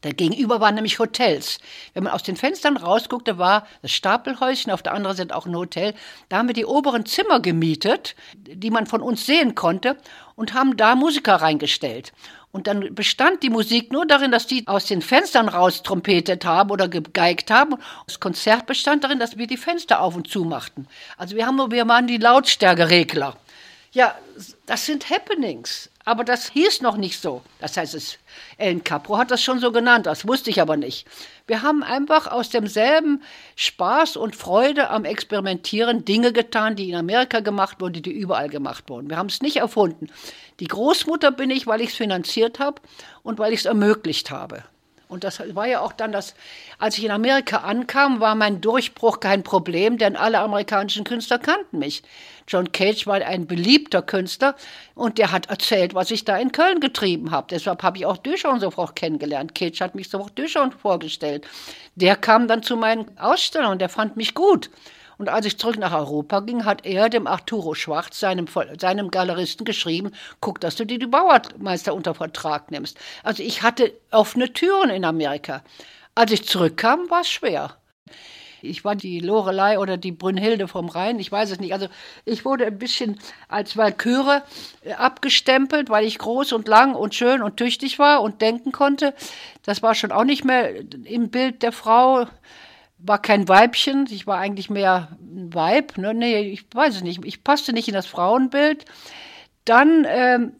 Da gegenüber waren nämlich Hotels. Wenn man aus den Fenstern rausguckte, war das Stapelhäuschen, auf der anderen Seite auch ein Hotel. Da haben wir die oberen Zimmer gemietet, die man von uns sehen konnte, und haben da Musiker reingestellt. Und dann bestand die Musik nur darin, dass die aus den Fenstern raus trompetet haben oder gegeigt haben. Das Konzert bestand darin, dass wir die Fenster auf und zu machten. Also wir haben wir waren die Lautstärkeregler. Ja, das sind Happenings. Aber das hieß noch nicht so. Das heißt, es, Ellen Capro hat das schon so genannt, das wusste ich aber nicht. Wir haben einfach aus demselben Spaß und Freude am Experimentieren Dinge getan, die in Amerika gemacht wurden, die überall gemacht wurden. Wir haben es nicht erfunden. Die Großmutter bin ich, weil ich es finanziert habe und weil ich es ermöglicht habe. Und das war ja auch dann das, als ich in Amerika ankam, war mein Durchbruch kein Problem, denn alle amerikanischen Künstler kannten mich. John Cage war ein beliebter Künstler und der hat erzählt, was ich da in Köln getrieben habe. Deshalb habe ich auch Duchamp sofort kennengelernt. Cage hat mich sofort Duchamp vorgestellt. Der kam dann zu meinen Ausstellungen der fand mich gut. Und als ich zurück nach Europa ging, hat er dem Arturo Schwarz, seinem, seinem Galeristen, geschrieben, guck, dass du dir die Bauermeister unter Vertrag nimmst. Also ich hatte offene Türen in Amerika. Als ich zurückkam, war es schwer. Ich war die Lorelei oder die Brünnhilde vom Rhein, ich weiß es nicht. Also ich wurde ein bisschen als Walküre äh, abgestempelt, weil ich groß und lang und schön und tüchtig war und denken konnte. Das war schon auch nicht mehr im Bild der Frau. War kein Weibchen, ich war eigentlich mehr ein Weib. Ne? Nee, ich weiß es nicht. Ich passte nicht in das Frauenbild. Dann ähm,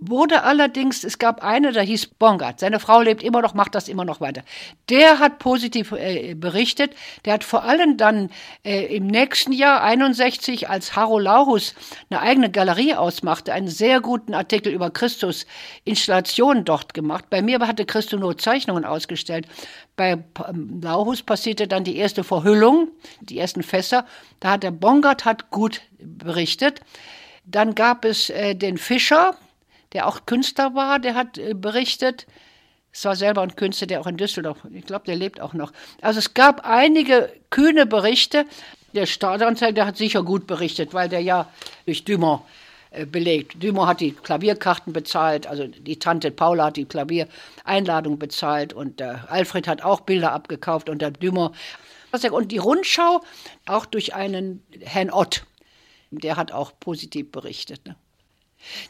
wurde allerdings, es gab eine, da hieß Bongard, seine Frau lebt immer noch, macht das immer noch weiter. Der hat positiv äh, berichtet, der hat vor allem dann äh, im nächsten Jahr 61, als Haro Laurus eine eigene Galerie ausmachte, einen sehr guten Artikel über Christus Installationen dort gemacht. Bei mir hatte Christus nur Zeichnungen ausgestellt. Bei ähm, Laurus passierte dann die erste Verhüllung, die ersten Fässer. Da hat der Bongard hat gut berichtet. Dann gab es äh, den Fischer, der auch Künstler war, der hat äh, berichtet. Es war selber ein Künstler, der auch in Düsseldorf, ich glaube, der lebt auch noch. Also es gab einige kühne Berichte. Der Staatsanzeiger hat sicher gut berichtet, weil der ja durch Dumont belegt. Dumont hat die Klavierkarten bezahlt, also die Tante Paula hat die Klaviereinladung bezahlt und der Alfred hat auch Bilder abgekauft und der Dumont. Und die Rundschau auch durch einen Herrn Ott, der hat auch positiv berichtet. Ne?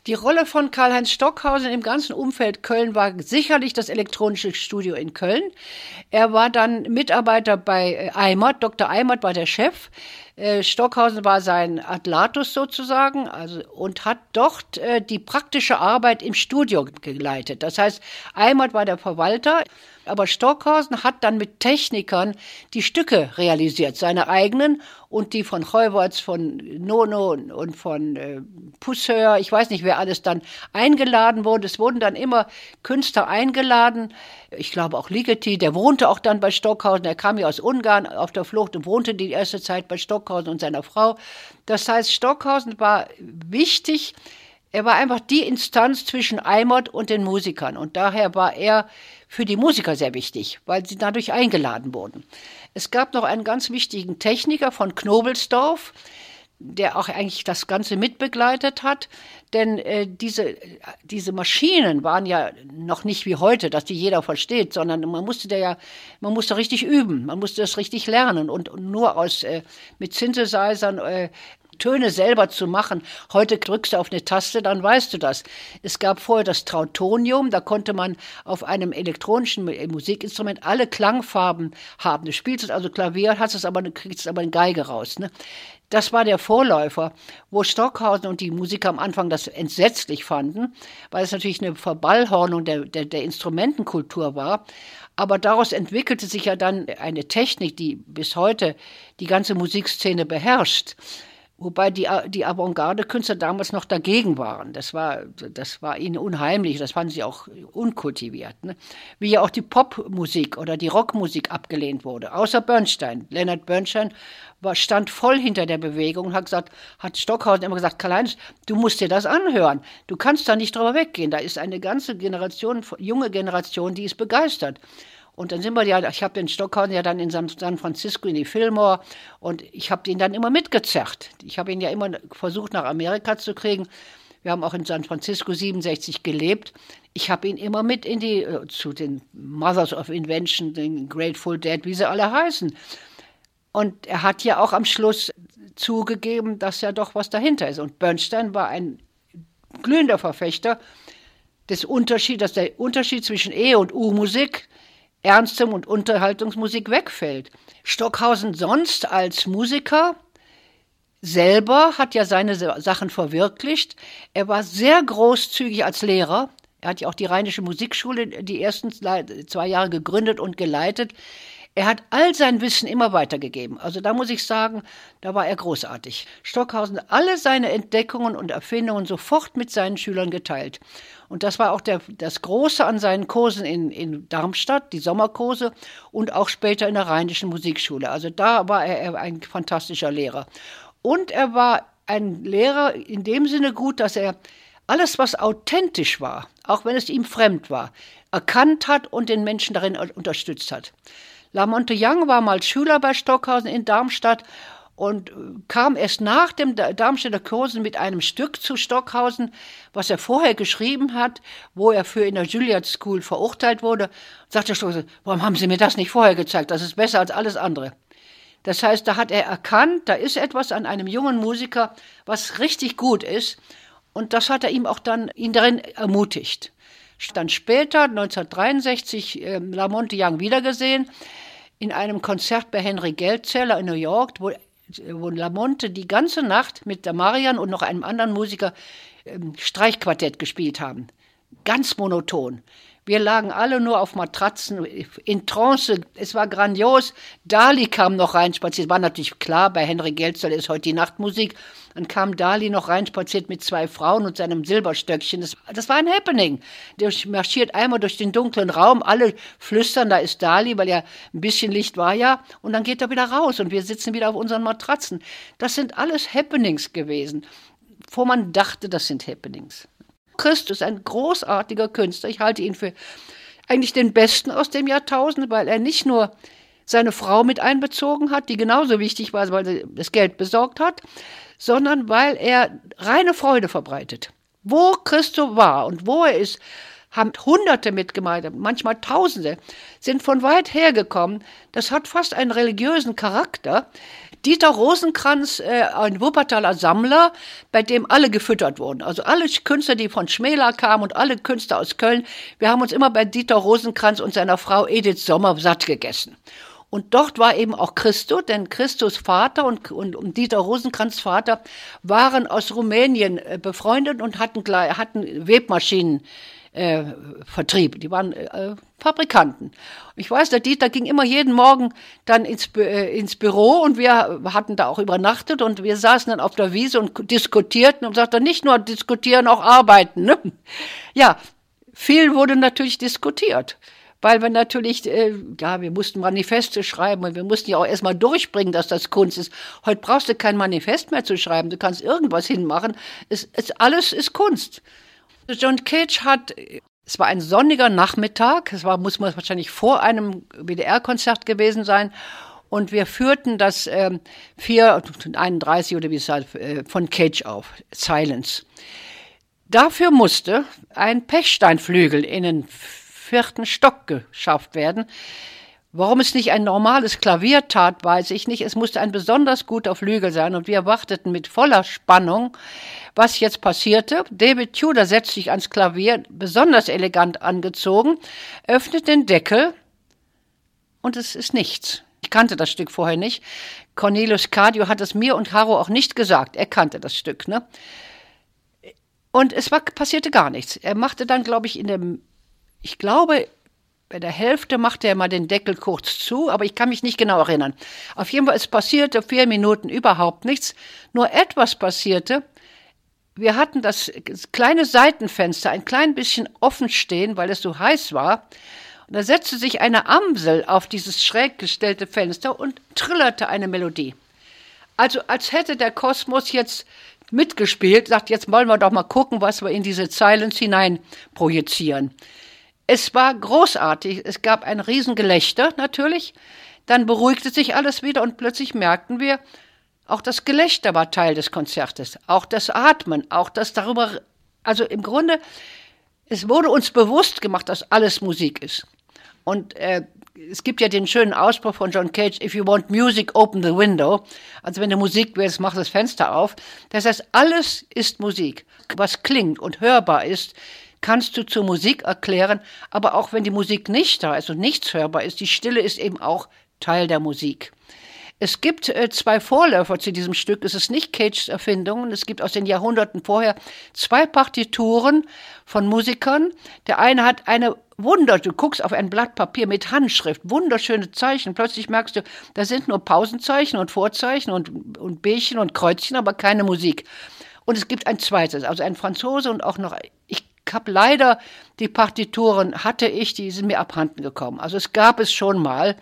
Die Rolle von Karl-Heinz Stockhausen im ganzen Umfeld Köln war sicherlich das elektronische Studio in Köln. Er war dann Mitarbeiter bei äh, Eimert, Dr. Eimert war der Chef. Äh, Stockhausen war sein Atlatus sozusagen also, und hat dort äh, die praktische Arbeit im Studio geleitet. Das heißt, Eimert war der Verwalter, aber Stockhausen hat dann mit Technikern die Stücke realisiert, seine eigenen und die von Heuwerts, von Nono und von äh, Pousseur, ich weiß nicht, wer alles dann eingeladen wurde. Es wurden dann immer Künstler eingeladen. Ich glaube auch Ligeti, der wohnte auch dann bei Stockhausen. Er kam ja aus Ungarn auf der Flucht und wohnte die erste Zeit bei Stockhausen und seiner Frau. Das heißt, Stockhausen war wichtig. Er war einfach die Instanz zwischen Eimert und den Musikern. Und daher war er für die Musiker sehr wichtig, weil sie dadurch eingeladen wurden. Es gab noch einen ganz wichtigen Techniker von Knobelsdorf, der auch eigentlich das Ganze mitbegleitet hat. Denn äh, diese, diese Maschinen waren ja noch nicht wie heute, dass die jeder versteht, sondern man musste da ja, man musste richtig üben, man musste das richtig lernen und, und nur aus äh, mit Synthesizern äh, Töne selber zu machen. Heute drückst du auf eine Taste, dann weißt du das. Es gab vorher das Trautonium, da konnte man auf einem elektronischen Musikinstrument alle Klangfarben haben. Du spielst also Klavier, hast es aber, kriegst aber eine Geige raus. Ne? Das war der Vorläufer, wo Stockhausen und die Musiker am Anfang das entsetzlich fanden, weil es natürlich eine Verballhornung der, der, der Instrumentenkultur war. Aber daraus entwickelte sich ja dann eine Technik, die bis heute die ganze Musikszene beherrscht. Wobei die, die Avantgarde-Künstler damals noch dagegen waren. Das war, das war ihnen unheimlich, das fanden sie auch unkultiviert. Ne? Wie ja auch die Popmusik oder die Rockmusik abgelehnt wurde. Außer Bernstein. Leonard Bernstein war, stand voll hinter der Bewegung und hat gesagt, hat Stockhausen immer gesagt, Karl-Heinz, du musst dir das anhören. Du kannst da nicht drüber weggehen. Da ist eine ganze Generation, junge Generation, die ist begeistert. Und dann sind wir ja, ich habe den Stockhausen ja dann in San, Francisco in die Fillmore und ich habe ihn dann immer mitgezerrt. Ich habe ihn ja immer versucht, nach Amerika zu kriegen. Wir haben auch in San Francisco 67 gelebt. Ich habe ihn immer mit in die, äh, zu den Mothers of Invention, den Grateful Dead, wie sie alle heißen. Und er hat ja auch am Schluss zugegeben, dass ja doch was dahinter ist. Und Bernstein war ein glühender Verfechter des Unterschieds, dass der Unterschied zwischen E- und U-Musik Ernstem und Unterhaltungsmusik wegfällt. Stockhausen sonst als Musiker selber hat ja seine Sachen verwirklicht. Er war sehr großzügig als Lehrer. Er hat ja auch die Rheinische Musikschule die ersten zwei Jahre gegründet und geleitet. Er hat all sein Wissen immer weitergegeben. Also da muss ich sagen, da war er großartig. Stockhausen hat alle seine Entdeckungen und Erfindungen sofort mit seinen Schülern geteilt. Und das war auch der, das Große an seinen Kursen in, in Darmstadt, die Sommerkurse und auch später in der Rheinischen Musikschule. Also da war er ein fantastischer Lehrer. Und er war ein Lehrer in dem Sinne gut, dass er alles, was authentisch war, auch wenn es ihm fremd war, erkannt hat und den Menschen darin unterstützt hat. Lamonte Young war mal Schüler bei Stockhausen in Darmstadt und kam erst nach dem Darmstädter Kursen mit einem Stück zu Stockhausen, was er vorher geschrieben hat, wo er für in der Juilliard School verurteilt wurde. Sagte Stockhausen, warum haben Sie mir das nicht vorher gezeigt? Das ist besser als alles andere. Das heißt, da hat er erkannt, da ist etwas an einem jungen Musiker, was richtig gut ist. Und das hat er ihm auch dann, ihn darin ermutigt. Dann später, 1963, äh, Lamonte Young wiedergesehen in einem Konzert bei Henry Geldzeller in New York, wo, wo Lamonte die ganze Nacht mit der Marian und noch einem anderen Musiker ähm, Streichquartett gespielt haben. Ganz monoton. Wir lagen alle nur auf Matratzen in Trance. Es war grandios. Dali kam noch rein spaziert. War natürlich klar, bei Henry Gelzer ist heute die Nachtmusik. Dann kam Dali noch rein spaziert mit zwei Frauen und seinem Silberstöckchen. Das, das war ein Happening. Der marschiert einmal durch den dunklen Raum. Alle flüstern, da ist Dali, weil ja ein bisschen Licht war ja. Und dann geht er wieder raus und wir sitzen wieder auf unseren Matratzen. Das sind alles Happenings gewesen, wo man dachte, das sind Happenings. Christus, ein großartiger Künstler. Ich halte ihn für eigentlich den besten aus dem Jahrtausend, weil er nicht nur seine Frau mit einbezogen hat, die genauso wichtig war, weil sie das Geld besorgt hat, sondern weil er reine Freude verbreitet. Wo Christo war und wo er ist, haben Hunderte mitgemacht, manchmal Tausende, sind von weit her gekommen. Das hat fast einen religiösen Charakter. Dieter Rosenkranz, äh, ein Wuppertaler Sammler, bei dem alle gefüttert wurden. Also alle Künstler, die von Schmäler kamen und alle Künstler aus Köln, wir haben uns immer bei Dieter Rosenkranz und seiner Frau Edith Sommer satt gegessen. Und dort war eben auch Christo, denn Christus Vater und, und, und Dieter Rosenkranz Vater waren aus Rumänien äh, befreundet und hatten, hatten Webmaschinen äh, Vertrieb. Die waren äh, Fabrikanten. Ich weiß, der Dieter ging immer jeden Morgen dann ins, äh, ins Büro und wir hatten da auch übernachtet und wir saßen dann auf der Wiese und diskutierten und sagten nicht nur diskutieren, auch arbeiten. Ne? Ja, viel wurde natürlich diskutiert. Weil wir natürlich, äh, ja, wir mussten Manifeste schreiben und wir mussten ja auch erstmal durchbringen, dass das Kunst ist. Heute brauchst du kein Manifest mehr zu schreiben, du kannst irgendwas hinmachen. Es, es, alles ist Kunst. John Cage hat, es war ein sonniger Nachmittag, es war, muss man wahrscheinlich vor einem WDR-Konzert gewesen sein. Und wir führten das ähm, 431 oder wie es heißt, äh, von Cage auf, Silence. Dafür musste ein Pechsteinflügel in den vierten Stock geschafft werden. Warum es nicht ein normales Klavier tat, weiß ich nicht. Es musste ein besonders guter Flügel sein und wir warteten mit voller Spannung, was jetzt passierte. David Tudor setzt sich ans Klavier, besonders elegant angezogen, öffnet den Deckel und es ist nichts. Ich kannte das Stück vorher nicht. Cornelius Cardio hat es mir und Haro auch nicht gesagt. Er kannte das Stück, ne? Und es war, passierte gar nichts. Er machte dann, glaube ich, in dem, ich glaube, bei der Hälfte machte er mal den Deckel kurz zu, aber ich kann mich nicht genau erinnern. Auf jeden Fall, es passierte vier Minuten überhaupt nichts. Nur etwas passierte. Wir hatten das kleine Seitenfenster ein klein bisschen offen stehen, weil es so heiß war. Und da setzte sich eine Amsel auf dieses schräg gestellte Fenster und trillerte eine Melodie. Also als hätte der Kosmos jetzt mitgespielt, sagt, jetzt wollen wir doch mal gucken, was wir in diese Silence hinein projizieren. Es war großartig. Es gab ein Riesengelächter natürlich. Dann beruhigte sich alles wieder und plötzlich merkten wir, auch das Gelächter war Teil des Konzertes, auch das Atmen, auch das darüber, also im Grunde, es wurde uns bewusst gemacht, dass alles Musik ist. Und äh, es gibt ja den schönen Ausspruch von John Cage, if you want music, open the window. Also wenn du Musik willst, mach das Fenster auf. Das heißt, alles ist Musik. Was klingt und hörbar ist, kannst du zur Musik erklären, aber auch wenn die Musik nicht da ist und nichts hörbar ist, die Stille ist eben auch Teil der Musik. Es gibt äh, zwei Vorläufer zu diesem Stück. Es ist nicht Cages Erfindung. Es gibt aus den Jahrhunderten vorher zwei Partituren von Musikern. Der eine hat eine Wunder, du guckst auf ein Blatt Papier mit Handschrift, wunderschöne Zeichen. Plötzlich merkst du, da sind nur Pausenzeichen und Vorzeichen und, und Bärchen und Kreuzchen, aber keine Musik. Und es gibt ein zweites, also ein Franzose und auch noch, ich habe leider die Partituren, hatte ich, die sind mir abhanden gekommen. Also es gab es schon mal.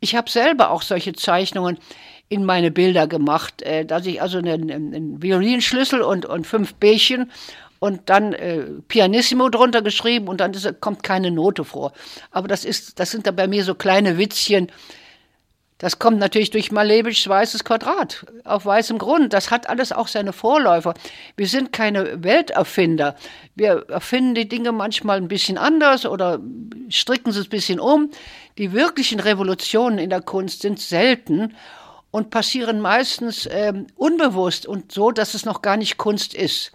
Ich habe selber auch solche Zeichnungen in meine Bilder gemacht, äh, dass ich also einen, einen Violinschlüssel und, und fünf Bärchen und dann äh, Pianissimo drunter geschrieben und dann ist, kommt keine Note vor. Aber das ist, das sind da bei mir so kleine Witzchen, das kommt natürlich durch Malevichs weißes Quadrat auf weißem Grund. Das hat alles auch seine Vorläufer. Wir sind keine Welterfinder. Wir erfinden die Dinge manchmal ein bisschen anders oder stricken sie ein bisschen um. Die wirklichen Revolutionen in der Kunst sind selten und passieren meistens äh, unbewusst und so, dass es noch gar nicht Kunst ist.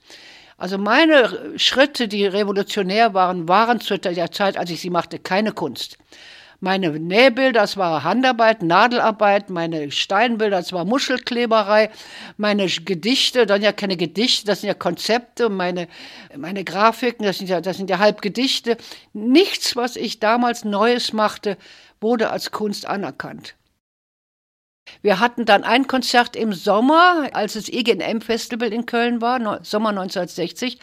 Also meine Schritte, die revolutionär waren, waren zu der Zeit, als ich sie machte, keine Kunst. Meine Nähbilder, das war Handarbeit, Nadelarbeit, meine Steinbilder, das war Muschelkleberei, meine Gedichte, dann ja keine Gedichte, das sind ja Konzepte, meine, meine Grafiken, das sind ja, das sind ja Halbgedichte. Nichts, was ich damals Neues machte, wurde als Kunst anerkannt. Wir hatten dann ein Konzert im Sommer, als das IGNM-Festival in Köln war, Sommer 1960,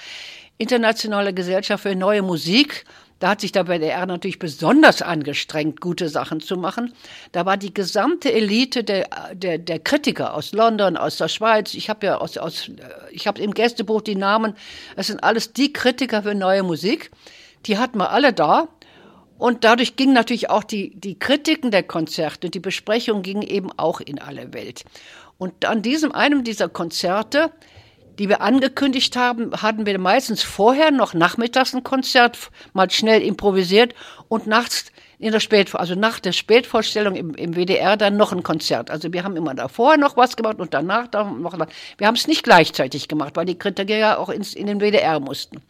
Internationale Gesellschaft für Neue Musik. Da hat sich der WDR natürlich besonders angestrengt, gute Sachen zu machen. Da war die gesamte Elite der, der, der Kritiker aus London, aus der Schweiz. Ich habe ja aus, aus ich habe im Gästebuch die Namen. Es sind alles die Kritiker für neue Musik. Die hatten wir alle da. Und dadurch ging natürlich auch die, die Kritiken der Konzerte, die Besprechungen gingen eben auch in alle Welt. Und an diesem einem dieser Konzerte die wir angekündigt haben, hatten wir meistens vorher noch nachmittags ein Konzert mal schnell improvisiert und nachts in der Spät, also nach der Spätvorstellung im, im WDR dann noch ein Konzert. Also wir haben immer davor noch was gemacht und danach noch was. Wir haben es nicht gleichzeitig gemacht, weil die Kritiker ja auch ins, in den WDR mussten.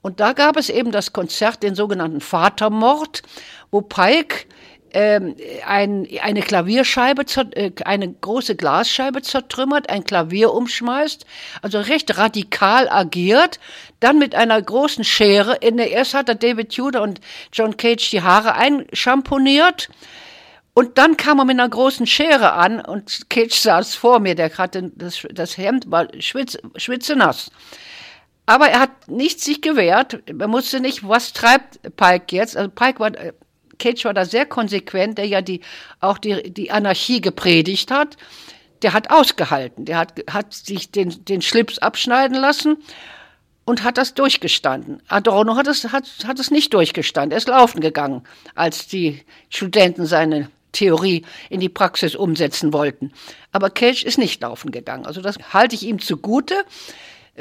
Und da gab es eben das Konzert, den sogenannten Vatermord, wo Pike ähm, ein, eine Klavierscheibe, äh, eine große Glasscheibe zertrümmert, ein Klavier umschmeißt, also recht radikal agiert, dann mit einer großen Schere, in der erst hat er David Tudor und John Cage die Haare einschamponiert, und dann kam er mit einer großen Schere an und Cage saß vor mir, der hatte das, das Hemd war schwitz, schwitzenass. Aber er hat nicht sich gewehrt. Er musste nicht, was treibt Pike jetzt? Also Pike war äh, Cage war da sehr konsequent, der ja die, auch die, die Anarchie gepredigt hat. Der hat ausgehalten, der hat, hat sich den, den Schlips abschneiden lassen und hat das durchgestanden. Adorno hat es, hat, hat es nicht durchgestanden, er ist laufen gegangen, als die Studenten seine Theorie in die Praxis umsetzen wollten. Aber Cage ist nicht laufen gegangen. Also das halte ich ihm zugute.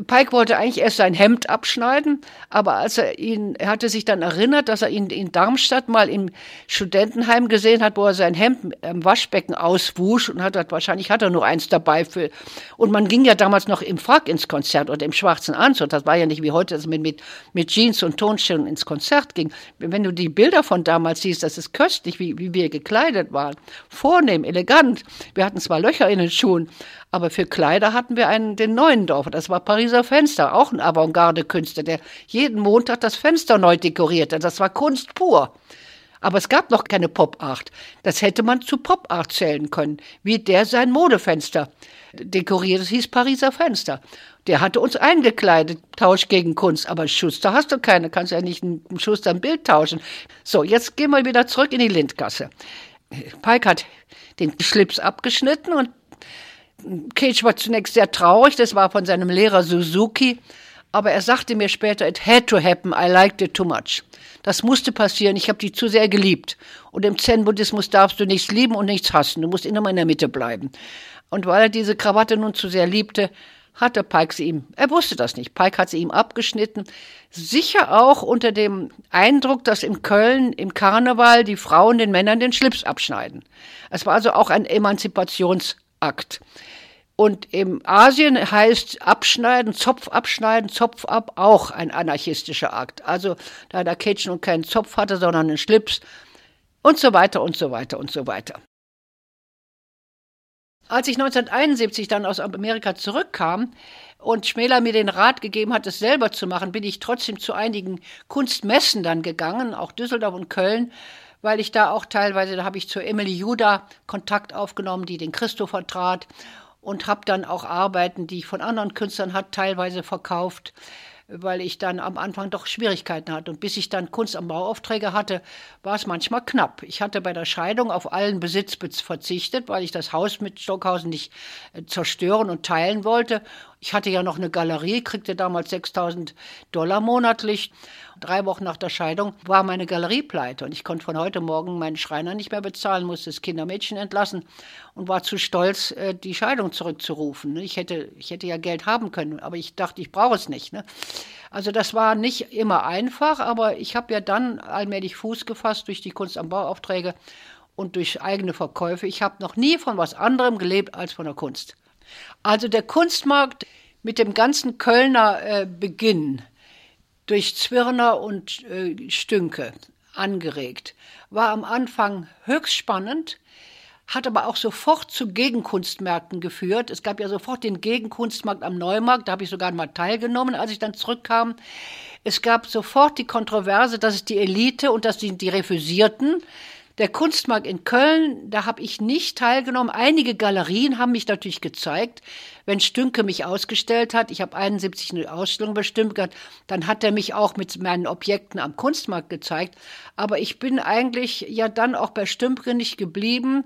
Pike wollte eigentlich erst sein Hemd abschneiden, aber als er ihn, er hatte sich dann erinnert, dass er ihn in Darmstadt mal im Studentenheim gesehen hat, wo er sein Hemd im Waschbecken auswusch und hat, wahrscheinlich hat er nur eins dabei für, und man ging ja damals noch im Frack ins Konzert oder im schwarzen Anzug. Das war ja nicht wie heute, dass man mit, mit Jeans und Tonschuhen ins Konzert ging. Wenn du die Bilder von damals siehst, das ist köstlich, wie, wie wir gekleidet waren. Vornehm, elegant. Wir hatten zwar Löcher in den Schuhen, aber für Kleider hatten wir einen, den Neuendorfer. Das war Pariser Fenster, auch ein Avantgarde-Künstler, der jeden Montag das Fenster neu dekorierte. Das war Kunst pur. Aber es gab noch keine Pop-Art. Das hätte man zu Pop-Art zählen können, wie der sein Modefenster dekoriert. Das hieß Pariser Fenster. Der hatte uns eingekleidet, Tausch gegen Kunst. Aber Schuster hast du keine, kannst ja nicht ein Schuster ein Bild tauschen. So, jetzt gehen wir wieder zurück in die Lindgasse. Pike hat den Schlips abgeschnitten und Cage war zunächst sehr traurig, das war von seinem Lehrer Suzuki, aber er sagte mir später, it had to happen, I liked it too much. Das musste passieren, ich habe die zu sehr geliebt. Und im Zen-Buddhismus darfst du nichts lieben und nichts hassen, du musst immer in der Mitte bleiben. Und weil er diese Krawatte nun zu sehr liebte, hatte Pike sie ihm, er wusste das nicht, Pike hat sie ihm abgeschnitten, sicher auch unter dem Eindruck, dass in Köln im Karneval die Frauen den Männern den Schlips abschneiden. Es war also auch ein Emanzipationsakt. Und im Asien heißt abschneiden, Zopf abschneiden, Zopf ab auch ein anarchistischer Akt. Also da der Kitchen und keinen Zopf hatte, sondern einen Schlips und so weiter und so weiter und so weiter. Als ich 1971 dann aus Amerika zurückkam und Schmäler mir den Rat gegeben hat, es selber zu machen, bin ich trotzdem zu einigen Kunstmessen dann gegangen, auch Düsseldorf und Köln, weil ich da auch teilweise, da habe ich zur Emily Juda Kontakt aufgenommen, die den Christo vertrat und habe dann auch Arbeiten, die ich von anderen Künstlern hat, teilweise verkauft weil ich dann am Anfang doch Schwierigkeiten hatte. Und bis ich dann Kunst am Bauaufträge hatte, war es manchmal knapp. Ich hatte bei der Scheidung auf allen Besitz verzichtet, weil ich das Haus mit Stockhausen nicht äh, zerstören und teilen wollte. Ich hatte ja noch eine Galerie, kriegte damals 6000 Dollar monatlich. Drei Wochen nach der Scheidung war meine Galerie pleite und ich konnte von heute Morgen meinen Schreiner nicht mehr bezahlen, musste das Kindermädchen entlassen und war zu stolz, äh, die Scheidung zurückzurufen. Ich hätte, ich hätte ja Geld haben können, aber ich dachte, ich brauche es nicht. Ne? Also das war nicht immer einfach, aber ich habe ja dann allmählich Fuß gefasst durch die Kunst am Bauaufträge und durch eigene Verkäufe. Ich habe noch nie von was anderem gelebt als von der Kunst. Also der Kunstmarkt mit dem ganzen Kölner äh, Beginn durch Zwirner und äh, Stünke angeregt, war am Anfang höchst spannend, hat aber auch sofort zu Gegenkunstmärkten geführt. Es gab ja sofort den Gegenkunstmarkt am Neumarkt, da habe ich sogar mal teilgenommen, als ich dann zurückkam. Es gab sofort die Kontroverse, dass es die Elite und dass die, die Refusierten der Kunstmarkt in Köln, da habe ich nicht teilgenommen. Einige Galerien haben mich natürlich gezeigt. Wenn Stünke mich ausgestellt hat, ich habe 71 eine Ausstellung bestimmt gehabt, dann hat er mich auch mit meinen Objekten am Kunstmarkt gezeigt. Aber ich bin eigentlich ja dann auch bei Stümke nicht geblieben.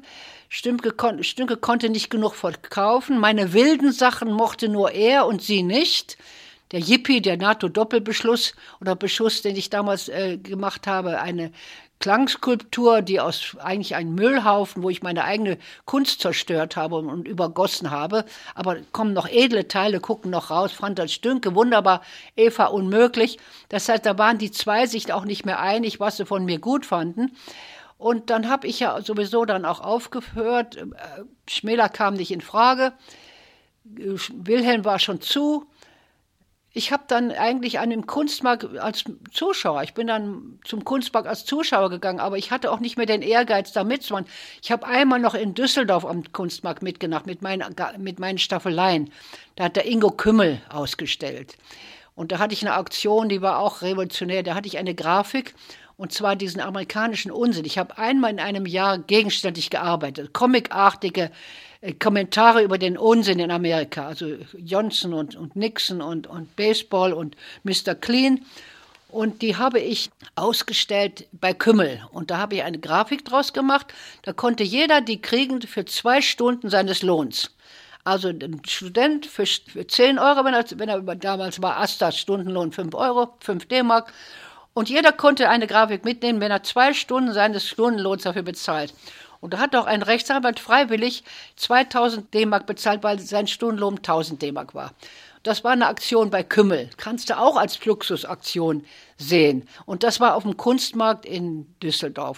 Stümke, kon Stümke konnte nicht genug verkaufen. Meine wilden Sachen mochte nur er und sie nicht der Yippie, der NATO-Doppelbeschluss oder Beschuss, den ich damals äh, gemacht habe, eine Klangskulptur, die aus eigentlich einem Müllhaufen, wo ich meine eigene Kunst zerstört habe und, übergossen habe. Aber kommen noch edle Teile, gucken noch raus. Das Stünke wunderbar, Eva unmöglich. Das heißt, da waren die zwei sich auch nicht mehr einig, was sie von mir gut fanden. Und dann habe ich ja sowieso dann auch aufgehört. Äh, Schmäler kam nicht in Frage. Wilhelm war schon zu ich habe dann eigentlich an dem Kunstmarkt als Zuschauer, ich bin dann zum Kunstmarkt als Zuschauer gegangen, aber ich hatte auch nicht mehr den Ehrgeiz, da mitzumachen. Ich habe einmal noch in Düsseldorf am Kunstmarkt mitgemacht mit meinen, mit meinen Staffeleien. Da hat der Ingo Kümmel ausgestellt. Und da hatte ich eine Auktion, die war auch revolutionär. Da hatte ich eine Grafik und zwar diesen amerikanischen Unsinn. Ich habe einmal in einem Jahr gegenständlich gearbeitet, comicartige äh, Kommentare über den Unsinn in Amerika, also Johnson und, und Nixon und, und Baseball und Mr. Clean. Und die habe ich ausgestellt bei Kümmel. Und da habe ich eine Grafik draus gemacht. Da konnte jeder die kriegen für zwei Stunden seines Lohns. Also ein Student für, für 10 Euro, wenn er, wenn er damals war Asta, Stundenlohn 5 Euro, 5 D-Mark. Und jeder konnte eine Grafik mitnehmen, wenn er zwei Stunden seines Stundenlohns dafür bezahlt. Und da hat auch ein Rechtsanwalt freiwillig 2000 D-Mark bezahlt, weil sein Stundenlohn 1000 D-Mark war. Das war eine Aktion bei Kümmel. Kannst du auch als Fluxusaktion sehen. Und das war auf dem Kunstmarkt in Düsseldorf.